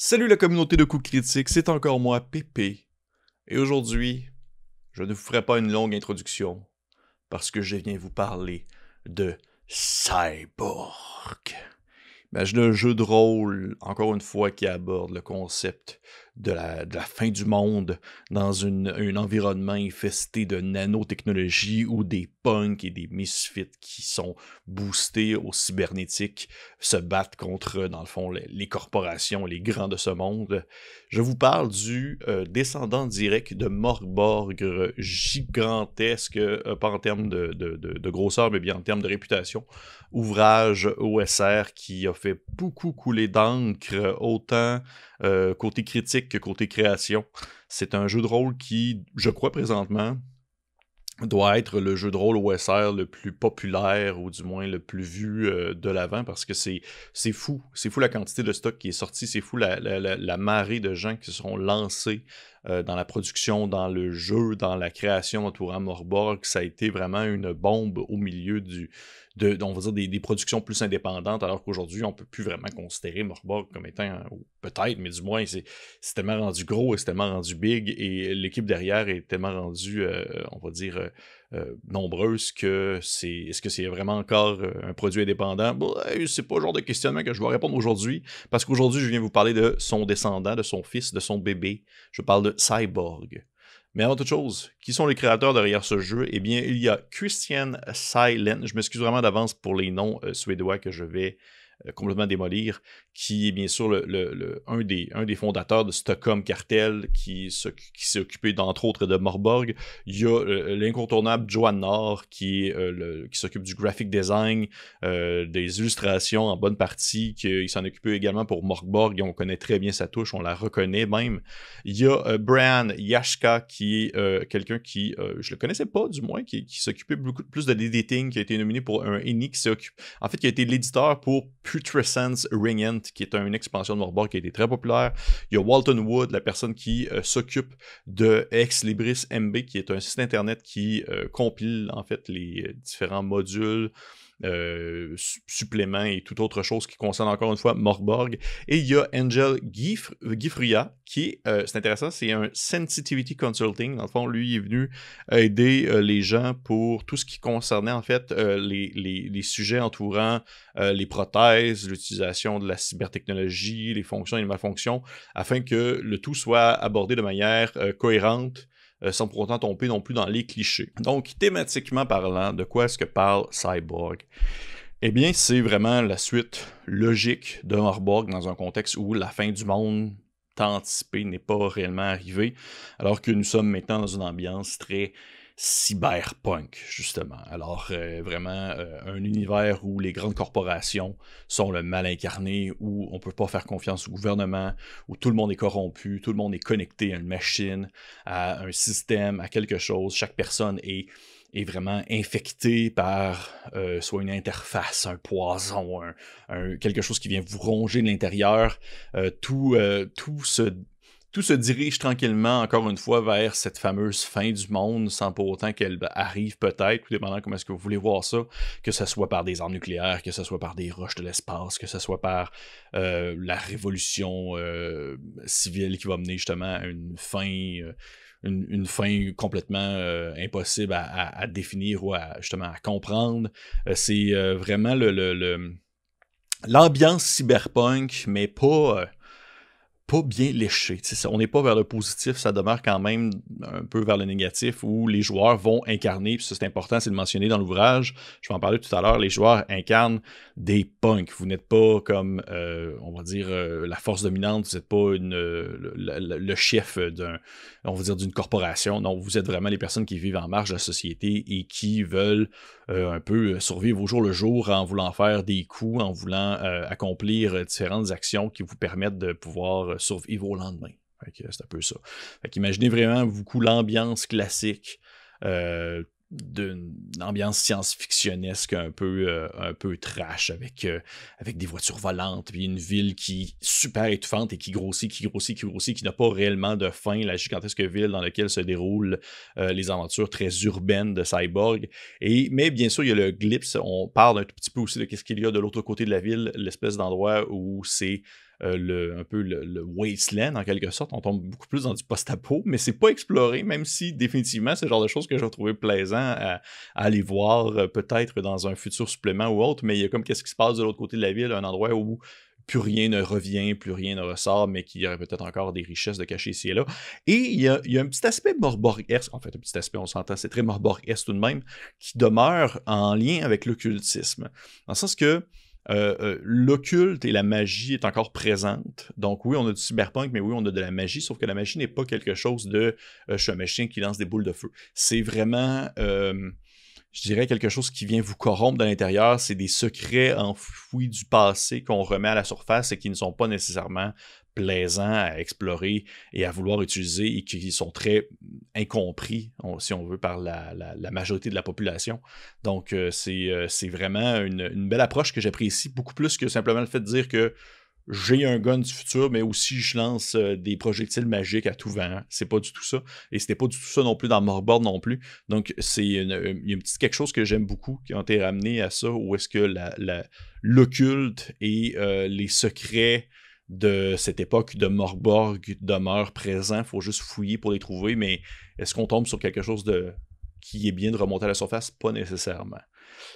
Salut la communauté de coups critiques, c'est encore moi, Pépé. Et aujourd'hui, je ne vous ferai pas une longue introduction, parce que je viens vous parler de Cyborg. Imaginez un jeu de rôle, encore une fois, qui aborde le concept de la, fin du monde dans un environnement infesté de nanotechnologie où des punks et des misfits qui sont boostés au cybernétique se battent contre, dans le fond, les, corporations, les grands de ce monde. Je vous parle du euh, descendant direct de Morborg, gigantesque, euh, pas en termes de, de, grosseur, mais bien en termes de réputation. Ouvrage OSR qui a fait beaucoup couler d'encre, autant euh, côté critique que côté création. C'est un jeu de rôle qui, je crois présentement, doit être le jeu de rôle OSR le plus populaire ou du moins le plus vu euh, de l'avant parce que c'est fou. C'est fou la quantité de stock qui est sorti, c'est fou la, la, marée de gens qui se seront lancés euh, dans la production, dans le jeu, dans la création entourant Morborg. Ça a été vraiment une bombe au milieu du, de, on va dire, des, productions plus indépendantes, alors qu'aujourd'hui, on ne peut plus vraiment considérer Morborg comme étant, peut-être, mais du moins, c'est tellement rendu gros et c'est tellement rendu big et l'équipe derrière est tellement rendue, euh, on va dire, euh, euh, nombreuse que c'est. Est-ce que c'est vraiment encore un produit indépendant? Bon, c'est pas le genre de questionnement que je vais répondre aujourd'hui, parce qu'aujourd'hui, je viens vous parler de son descendant, de son fils, de son bébé. Je parle de Cyborg. Mais avant toute chose, qui sont les créateurs derrière ce jeu? Eh bien, il y a Christian Silent. Je m'excuse vraiment d'avance pour les noms euh, suédois que je vais euh, complètement démolir, qui est bien sûr le, un, des, un des fondateurs de Stockholm Cartel, qui, s'est occupé d'entre autres de Morborg. Il y a euh, l'incontournable Joan Nord, qui, euh, qui s'occupe du graphic design, des illustrations en bonne partie, qui s'en occupe également pour Morborg, et on connaît très bien sa touche, on la reconnaît même. Il y a Brian Yashka, qui est quelqu'un qui, je le connaissais pas du moins, qui, s'occupait beaucoup plus de l'editing, qui a été nominé pour un Eni, qui s'occupe, en fait, qui a été l'éditeur pour Putrescence Ringent, qui est une expansion de Morborg qui a été très populaire. Il y a Walton Wood, la personne qui euh, s'occupe de Ex Libris MB, qui est un site internet qui euh, compile en fait les euh, différents modules euh, suppléments et toute autre chose qui concerne encore une fois Morborg. Et il y a Angel Gifria, qui, euh, c'est intéressant, c'est un Sensitivity Consulting. Dans le fond, lui est venu aider euh, les gens pour tout ce qui concernait en fait les, les, sujets entourant les prothèses, l'utilisation de la cybertechnologie, les fonctions et les malfonctions, afin que le tout soit abordé de manière cohérente euh, sans pour autant tomber non plus dans les clichés. Donc, thématiquement parlant, de quoi est-ce que parle Cyborg? Eh bien, c'est vraiment la suite logique de Morborg dans un contexte où la fin du monde tant anticipée n'est pas réellement arrivée, alors que nous sommes maintenant dans une ambiance très cyberpunk, justement. Alors, euh, vraiment, euh, un univers où les grandes corporations sont le mal incarné, où on ne peut pas faire confiance au gouvernement, où tout le monde est corrompu, tout le monde est connecté à une machine, à un système, à quelque chose. Chaque personne est est vraiment infectée par euh, soit une interface, un poison, un, quelque chose qui vient vous ronger de l'intérieur. tout, tout se se dirige tranquillement, encore une fois, vers cette fameuse fin du monde, sans pour autant qu'elle arrive peut-être, tout dépendant comment est-ce que vous voulez voir ça, que ce soit par des armes nucléaires, que ce soit par des roches de l'espace, que ce soit par euh, la révolution euh, civile qui va mener justement à une fin... Euh, une, fin complètement impossible à, définir ou à justement à comprendre. c'est vraiment le, l'ambiance cyberpunk, mais pas pas bien léché. on n'est pas vers le positif, ça demeure quand même un peu vers le négatif où les joueurs vont incarner, puis ça c'est important, c'est de mentionner dans l'ouvrage, je vais en parler tout à l'heure, les joueurs incarnent des punks. Vous n'êtes pas comme, euh, on va dire, euh, la force dominante, vous n'êtes pas une, le, chef d'un, on va dire, d'une corporation. Non, vous êtes vraiment les personnes qui vivent en marge de la société et qui veulent euh, un peu survivre au jour le jour en voulant faire des coups, en voulant accomplir différentes actions qui vous permettent de pouvoir survivre au lendemain. C'est un peu ça. imaginez vraiment beaucoup l'ambiance classique euh, d'une ambiance science-fictionnesque un peu, euh, un peu trash avec, euh, avec des voitures volantes, puis une ville qui est super étouffante et qui grossit, qui grossit, qui grossit, qui n'a pas réellement de fin, la gigantesque ville dans laquelle se déroulent les aventures très urbaines de Cyborg. Et, mais bien sûr, il y a le glips, on parle un tout petit peu aussi de ce qu'il y a de l'autre côté de la ville, l'espèce d'endroit où c'est le, un peu le, wasteland en quelque sorte. On tombe beaucoup plus dans du post-apo, mais c'est pas exploré, même si définitivement c'est le genre de choses que j'ai trouvé plaisant à, aller voir, peut-être dans un futur supplément ou autre, mais il y a comme qu'est-ce qui se passe de l'autre côté de la ville, un endroit où plus rien ne revient, plus rien ne ressort, mais qu'il y aurait peut-être encore des richesses de cachées ici et là. Et il y a, un petit aspect morborgesque, en fait, un petit aspect, on s'entend, c'est très morborgesque tout de même, qui demeure en lien avec l'occultisme. Dans le sens que euh, euh, l'occulte et la magie est encore présente. Donc oui, on a du cyberpunk, mais oui, on a de la magie, sauf que la magie n'est pas quelque chose de euh, je suis un machin qui lance des boules de feu. C'est vraiment je dirais quelque chose qui vient vous corrompre de l'intérieur. C'est des secrets enfouis du passé qu'on remet à la surface et qui ne sont pas nécessairement plaisants à explorer et à vouloir utiliser et qui sont très incompris, si on veut, par la, majorité de la population. Donc, euh, euh, c'est vraiment une, une, belle approche que j'apprécie beaucoup plus que simplement le fait de dire que j'ai un gun du futur, mais aussi je lance euh, des projectiles magiques à tout vent. C'est pas du tout ça. Et c'était pas du tout ça non plus dans Morboard non plus. Donc, c'est une, il y a un petit quelque chose que j'aime beaucoup qui ont été ramenés à ça, où est-ce que l'occulte et euh, les secrets de cette époque de Morborg demeurent présents. Il faut juste fouiller pour les trouver, mais est-ce qu'on tombe sur quelque chose de qui est bien de remonter à la surface? Pas nécessairement.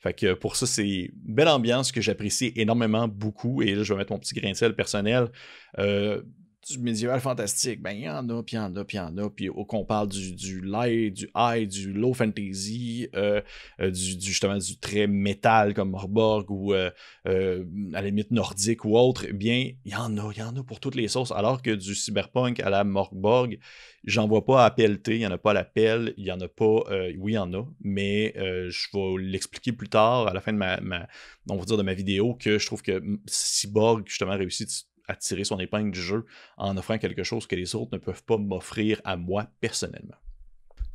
Fait que pour ça, c'est une belle ambiance que j'apprécie énormément beaucoup. Et là, je vais mettre mon petit grain de sel personnel. Euh, du médiéval fantastique, ben il y en a, puis il y en a, puis il y en a, puis qu'on parle du, du light, du high, du low fantasy, euh, euh, du, justement du très métal comme Morborg ou euh, à la limite nordique ou autre, eh bien, il y en a, il y en a pour toutes les sauces, alors que du cyberpunk à la Morborg, j'en vois pas à PLT, il n'y en a pas à la pelle, il y en a pas, oui, il y en a, mais je vais l'expliquer plus tard à la fin de ma, ma, on va dire de ma vidéo que je trouve que Cyborg justement réussit à tirer son épingle du jeu en offrant quelque chose que les autres ne peuvent pas m'offrir à moi personnellement.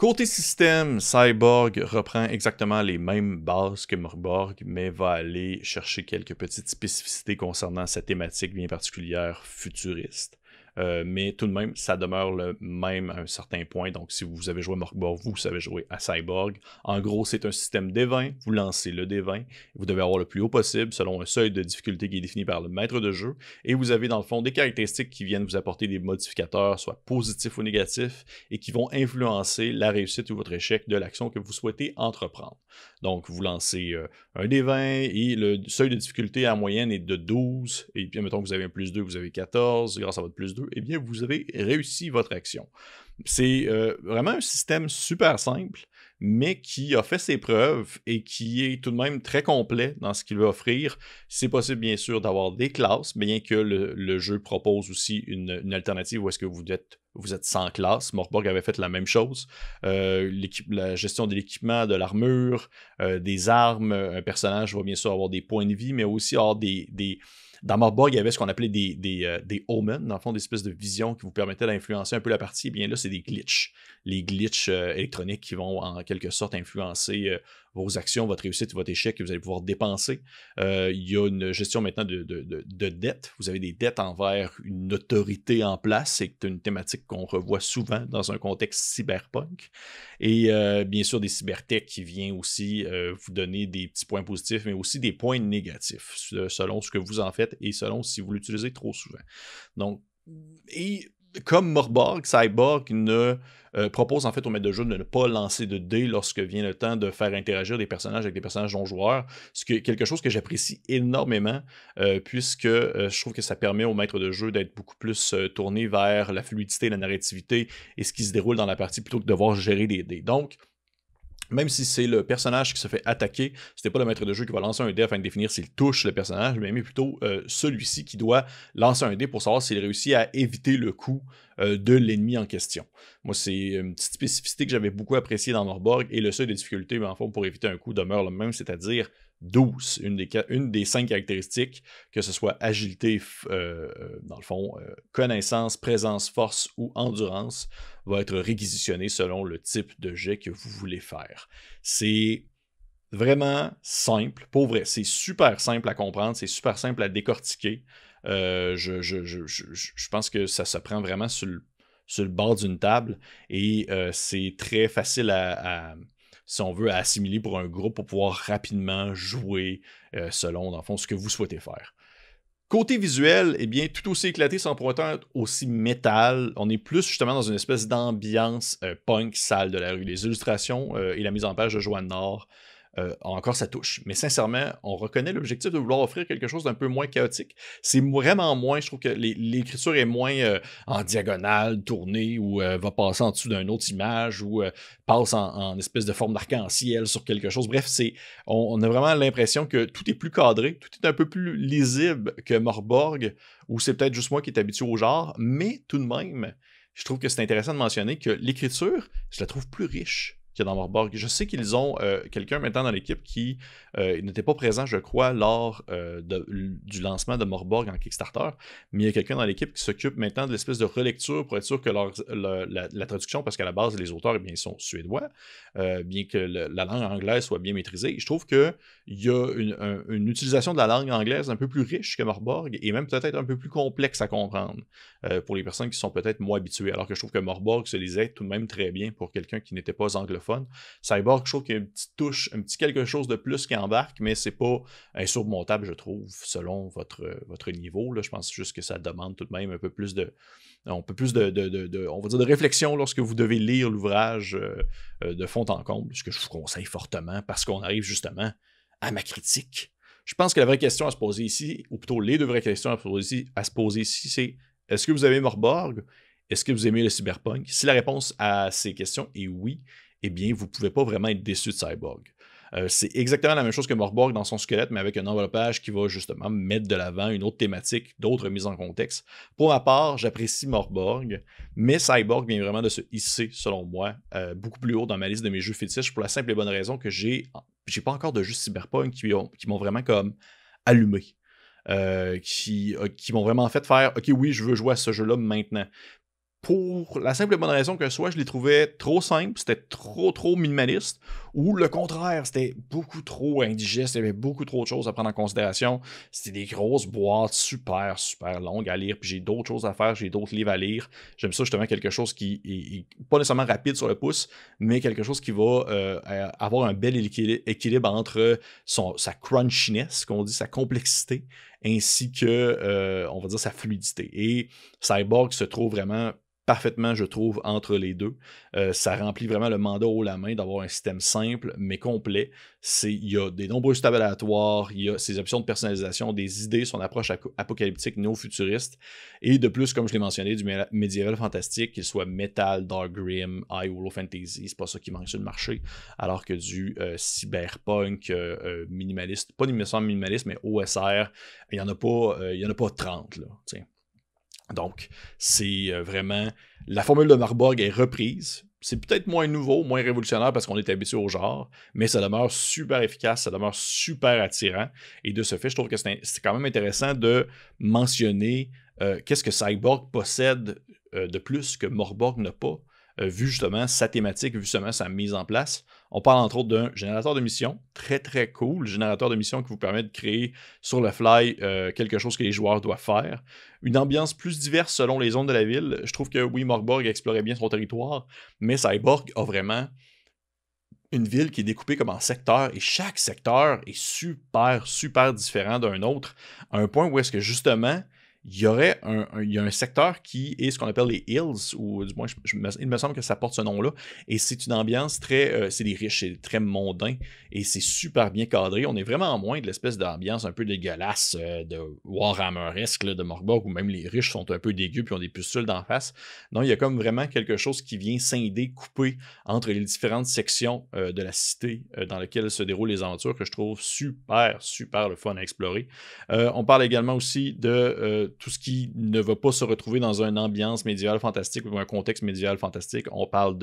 Côté système, Cyborg reprend exactement les mêmes bases que Morborg, mais va aller chercher quelques petites spécificités concernant sa thématique bien particulière futuriste. Euh, mais tout de même, ça demeure le même à un certain point. Donc, si vous avez joué à Morkborg, vous savez jouer à Cyborg. En gros, c'est un système D20. Vous lancez le D20. Vous devez avoir le plus haut possible selon un seuil de difficulté qui est défini par le maître de jeu. Et vous avez dans le fond des caractéristiques qui viennent vous apporter des modificateurs, soit positifs ou négatifs, et qui vont influencer la réussite ou votre échec de l'action que vous souhaitez entreprendre. Donc, vous lancez euh, un D20 et le seuil de difficulté en moyenne est de 12. Et puis, mettons que vous avez un plus 2, vous avez 14 grâce à votre plus 2 eh bien, vous avez réussi votre action. C'est euh, vraiment un système super simple, mais qui a fait ses preuves et qui est tout de même très complet dans ce qu'il veut offrir. C'est possible, bien sûr, d'avoir des classes, bien que le, jeu propose aussi une, alternative où est-ce que vous êtes, sans classe. Morborg avait fait la même chose. Euh, la gestion de l'équipement, de l'armure, euh, des armes. Un personnage va bien sûr avoir des points de vie, mais aussi avoir des dans Morborg, il y avait ce qu'on appelait des, des, euh, des, omens, dans le fond, des espèces de visions qui vous permettaient d'influencer un peu la partie. Et bien là, c'est des glitches. Les glitches euh, électroniques qui vont en quelque sorte influencer euh, vos actions, votre réussite, votre échec que vous allez pouvoir dépenser. Euh, il y a une gestion maintenant de, de, dettes. Vous avez des dettes envers une autorité en place. C'est une thématique qu'on revoit souvent dans un contexte cyberpunk. Et euh, bien sûr, des cybertech qui vient aussi euh, vous donner des petits points positifs, mais aussi des points négatifs, selon ce que vous en faites et selon si vous l'utilisez trop souvent. Donc, et comme Morborg, Cyborg ne euh, propose en fait au maître de jeu de ne pas lancer de dés lorsque vient le temps de faire interagir des personnages avec des personnages non joueurs, ce qui est quelque chose que j'apprécie énormément, euh, puisque euh, je trouve que ça permet au maître de jeu d'être beaucoup plus tourné vers la fluidité, la narrativité et ce qui se déroule dans la partie plutôt que de devoir gérer des dés. Donc, même si c'est le personnage qui se fait attaquer, c'était pas le maître de jeu qui va lancer un dé afin de définir s'il touche le personnage, mais plutôt euh, celui-ci qui doit lancer un dé pour savoir s'il réussit à éviter le coup euh, de l'ennemi en question. Moi, c'est une petite spécificité que j'avais beaucoup appréciée dans Morborg, et le seuil de difficulté, en fond, pour éviter un coup demeure le même, c'est-à-dire 12, une des, cinq caractéristiques, que ce soit agilité, euh, dans le fond, connaissance, présence, force ou endurance, va être réquisitionné selon le type de jet que vous voulez faire. C'est vraiment simple, pour vrai, c'est super simple à comprendre, c'est super simple à décortiquer. Euh, je, pense que ça se prend vraiment sur le, bord d'une table et euh, c'est très facile à, si on veut, assimiler pour un groupe pour pouvoir rapidement jouer euh, selon, dans le ce que vous souhaitez faire. Côté visuel, eh bien, tout aussi éclaté sans pour autant aussi métal. On est plus justement dans une espèce d'ambiance euh, punk sale de la rue. Les illustrations euh, et la mise en page de Joanne Nord euh, encore ça touche. Mais sincèrement, on reconnaît l'objectif de vouloir offrir quelque chose d'un peu moins chaotique. C'est vraiment moins, je trouve que l'écriture est moins euh, en diagonale, tournée, ou euh, va passer en dessous d'une autre image, ou passe en, espèce de forme d'arc-en-ciel sur quelque chose. Bref, c'est, on, a vraiment l'impression que tout est plus cadré, tout est un peu plus lisible que Morborg, ou c'est peut-être juste moi qui est habitué au genre, mais tout de même, je trouve que c'est intéressant de mentionner que l'écriture, je la trouve plus riche qu'il y a dans Morborg. Je sais qu'ils ont euh, quelqu'un maintenant dans l'équipe qui euh, n'était pas présent, je crois, lors euh, du lancement de Morborg en Kickstarter, mais il y a quelqu'un dans l'équipe qui s'occupe maintenant de l'espèce de relecture pour être sûr que la, traduction, parce qu'à la base, les auteurs, eh bien, ils sont suédois, bien que la langue anglaise soit bien maîtrisée. je trouve qu'il y a une, utilisation de la langue anglaise un peu plus riche que Morborg et même peut-être un peu plus complexe à comprendre pour les personnes qui sont peut-être moins habituées, alors que je trouve que Morborg se lisait tout de même très bien pour quelqu'un qui n'était pas anglophone Cyborg, je trouve qu'il y a une petite touche, un petit quelque chose de plus qui embarque, mais c'est pas insurmontable, je trouve, selon votre, votre niveau. Là. Je pense juste que ça demande tout de même un peu plus de. Un peu plus de, on va dire de réflexion lorsque vous devez lire l'ouvrage euh, de fond en comble, ce que je vous conseille fortement parce qu'on arrive justement à ma critique. Je pense que la vraie question à se poser ici, ou plutôt les deux vraies questions à se poser ici, à se poser ici c'est est-ce que vous avez Morborg? Est-ce que vous aimez le cyberpunk? Si la réponse à ces questions est oui, eh bien, vous ne pouvez pas vraiment être déçu de Cyborg. Euh, c'est exactement la même chose que Morborg dans son squelette, mais avec un enveloppage qui va justement mettre de l'avant une autre thématique, d'autres mises en contexte. Pour ma part, j'apprécie Morborg, mais Cyborg vient vraiment de se hisser, selon moi, euh, beaucoup plus haut dans ma liste de mes jeux fétiches pour la simple et bonne raison que j'ai j'ai pas encore de jeux cyberpunk qui, m'ont vraiment comme allumé. Euh, qui, qui m'ont vraiment fait faire OK, oui, je veux jouer à ce jeu-là maintenant pour la simple et bonne raison que soit je les trouvais trop simples, c'était trop trop minimaliste, ou le contraire, c'était beaucoup trop indigeste, il y avait beaucoup trop de choses à prendre en considération. C'était des grosses boîtes super super longues à lire, puis j'ai d'autres choses à faire, j'ai d'autres livres à lire. J'aime ça justement quelque chose qui est, pas nécessairement rapide sur le pouce, mais quelque chose qui va euh, avoir un bel équilibre entre sa crunchiness, qu'on dit, sa complexité, ainsi que, euh, on va dire, sa fluidité. Et Cyborg se trouve vraiment parfaitement, je trouve, entre les deux. Euh, ça remplit vraiment le mandat haut la main d'avoir un système simple mais complet. Il y a des nombreux tables aléatoires, il y a ses options de personnalisation, des idées, son approche apocalyptique néo-futuriste. Et de plus, comme je l'ai mentionné, du médiéval fantastique, qu'il soit metal, dark grim, high hollow fantasy, c'est pas ça qui manque sur le marché. Alors que du euh, cyberpunk euh, minimaliste, pas nécessairement minimaliste, mais OSR, il n'y en, a pas, il y en a pas 30. Là, donc, c'est euh, vraiment. La formule de Marburg est reprise. C'est peut-être moins nouveau, moins révolutionnaire parce qu'on est habitué au genre, mais ça demeure super efficace, ça demeure super attirant. Et de ce fait, je trouve que c'est quand même intéressant de mentionner euh, qu'est-ce que Cyborg possède euh, de plus que Morborg n'a pas. Vu justement sa thématique, vu justement sa mise en place. On parle entre autres d'un générateur de mission, très très cool, générateur de mission qui vous permet de créer sur le fly euh, quelque chose que les joueurs doivent faire. Une ambiance plus diverse selon les zones de la ville. Je trouve que oui, Morgborg explorait bien son territoire, mais Cyborg a vraiment une ville qui est découpée comme en secteurs et chaque secteur est super, super différent d'un autre, à un point où est-ce que justement, il y aurait un, il y a un secteur qui est ce qu'on appelle les hills, ou du moins, il me semble que ça porte ce nom-là, et c'est une ambiance très, euh, c'est des riches, c'est très mondain, et c'est super bien cadré. On est vraiment moins de l'espèce d'ambiance un peu dégueulasse euh, de Warhammer-esque de Morborg, où même les riches sont un peu dégueux puis ont des pustules d'en face. Non, il y a comme vraiment quelque chose qui vient scinder, couper entre les différentes sections euh, de la cité dans laquelle se déroulent les aventures, que je trouve super, super le fun à explorer. on parle également aussi de tout ce qui ne va pas se retrouver dans une ambiance médiévale fantastique ou un contexte médiéval fantastique. On parle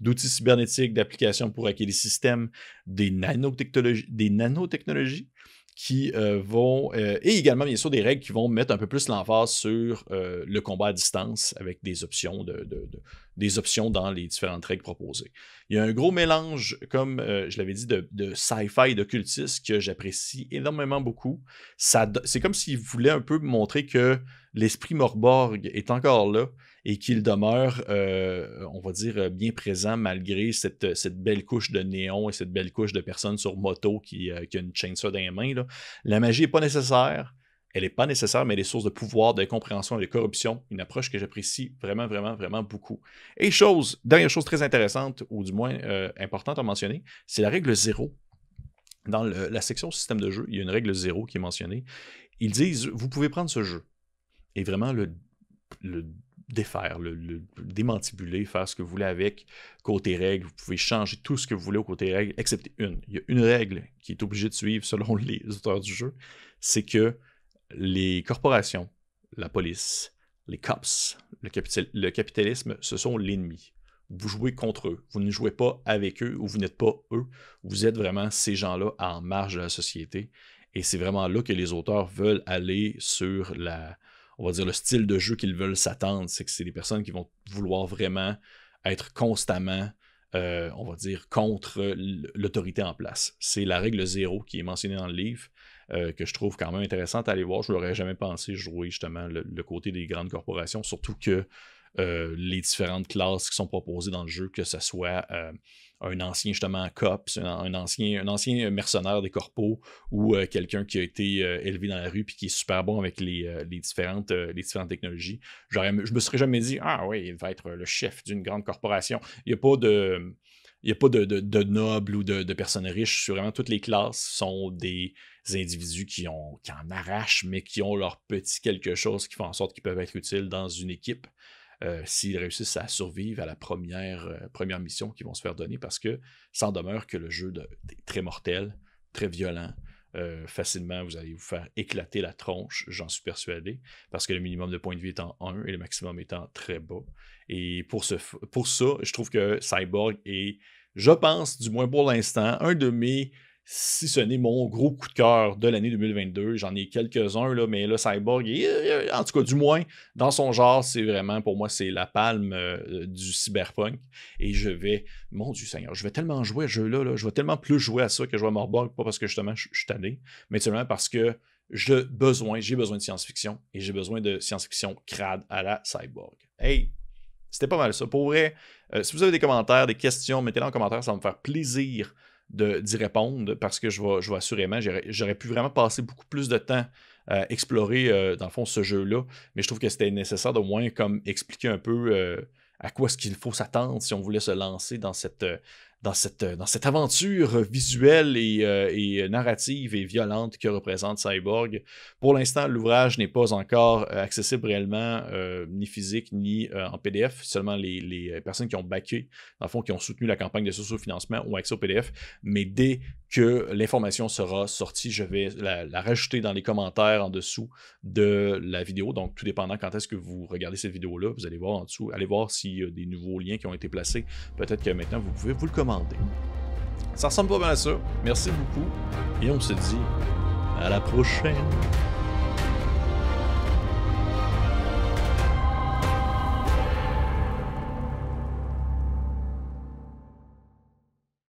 d'outils cybernétiques, d'applications pour hacker les systèmes, des nanotechnologies qui euh, vont, euh, et également bien sûr des règles qui vont mettre un peu plus l'emphase sur euh, le combat à distance avec des options, de, des options dans les différentes règles proposées. Il y a un gros mélange, comme je l'avais dit, de, sci-fi et d'occultisme que j'apprécie énormément beaucoup. c'est comme s'il voulait un peu montrer que l'esprit Morborg est encore là, et qu'il demeure, euh, on va dire, bien présent malgré cette, belle couche de néon et cette belle couche de personnes sur moto qui, euh, qui a une chainsaw dans les mains. La magie n'est pas nécessaire, Elle n'est pas nécessaire, mais elle est source de pouvoir, de compréhension et de corruption. Une approche que j'apprécie vraiment, vraiment, vraiment beaucoup. Et chose, dernière chose très intéressante, ou du moins euh, importante à mentionner, c'est la règle zéro. Dans la section système de jeu, il y a une règle zéro qui est mentionnée. Ils disent, vous pouvez prendre ce jeu et vraiment le défaire, le, démantibuler, faire ce que vous voulez avec. Côté règles, vous pouvez changer tout ce que vous voulez au côté règles, excepté une. Il y a une règle qui est obligée de suivre selon les auteurs du jeu, c'est que les corporations, la police, les cops, le, capitalisme, ce sont l'ennemi. Vous jouez contre eux. Vous ne jouez pas avec eux ou vous n'êtes pas eux. Vous êtes vraiment ces gens-là en marge de la société. Et c'est vraiment là que les auteurs veulent aller sur la, on va dire, le style de jeu qu'ils veulent s'attendre. C'est que c'est des personnes qui vont vouloir vraiment être constamment, euh, on va dire, contre l'autorité en place. C'est la règle zéro qui est mentionnée dans le livre. Euh, que je trouve quand même intéressante à aller voir. Je n'aurais jamais pensé jouer justement le, côté des grandes corporations, surtout que euh, les différentes classes qui sont proposées dans le jeu, que ce soit euh, un ancien justement cops, un, ancien, mercenaire des corpos ou quelqu'un qui a été élevé dans la rue puis qui est super bon avec les, différentes, technologies. Je me serais jamais dit Ah oui, il va être le chef d'une grande corporation. Il n'y a pas de. Il nobles ou de, personnes riches. Vraiment, toutes les classes sont des individus qui, qui en arrachent, mais qui ont leur petit quelque chose qui fait en sorte qu'ils peuvent être utiles dans une équipe. Euh, s'ils réussissent à survivre à la première, euh, première mission qu'ils vont se faire donner, parce que sans demeure que le jeu est très mortel, très violent. Euh, facilement, vous allez vous faire éclater la tronche, j'en suis persuadé, parce que le minimum de points de vie est en 1 et le maximum étant très bas. Et pour, ce, pour ça, je trouve que Cyborg est, je pense, du moins pour l'instant, un de mes si ce n'est mon gros coup de cœur de l'année 2022. J'en ai quelques-uns, là, mais là, Cyborg, euh, en tout cas, du moins, dans son genre, c'est vraiment, pour moi, c'est la palme euh, du cyberpunk. Et je vais, mon Dieu Seigneur, je vais tellement jouer à ce jeu-là, je vais tellement plus jouer à ça que je à Morborg, pas parce que justement, je, suis tanné, mais seulement parce que j'ai besoin, j'ai besoin de science-fiction et j'ai besoin de science-fiction crade à la Cyborg. Hey, c'était pas mal ça. Pour vrai, euh, si vous avez des commentaires, des questions, mettez-les en commentaire, ça va me faire plaisir d'y répondre parce que je vais, je assurément, j'aurais pu vraiment passer beaucoup plus de temps à explorer, euh, dans le fond, ce jeu-là. Mais je trouve que c'était nécessaire de moins comme expliquer un peu euh, à quoi est-ce qu'il faut s'attendre si on voulait se lancer dans cette, euh, dans cette, dans cette aventure visuelle et, euh, narrative et violente que représente Cyborg. Pour l'instant, l'ouvrage n'est pas encore euh, accessible réellement, euh, ni physique, ni en PDF. Seulement les, personnes qui ont backé, dans le fond, qui ont soutenu la campagne de socio-financement ont accès au PDF. Mais dès que l'information sera sortie, je vais la, rajouter dans les commentaires en dessous de la vidéo. Donc, tout dépendant quand est-ce que vous regardez cette vidéo-là, vous allez voir en dessous, allez voir s'il y a des nouveaux liens qui ont été placés. Peut-être que maintenant, vous pouvez vous le commenter. Ça ressemble pas mal à ça. Merci beaucoup. Et on se dit à la prochaine.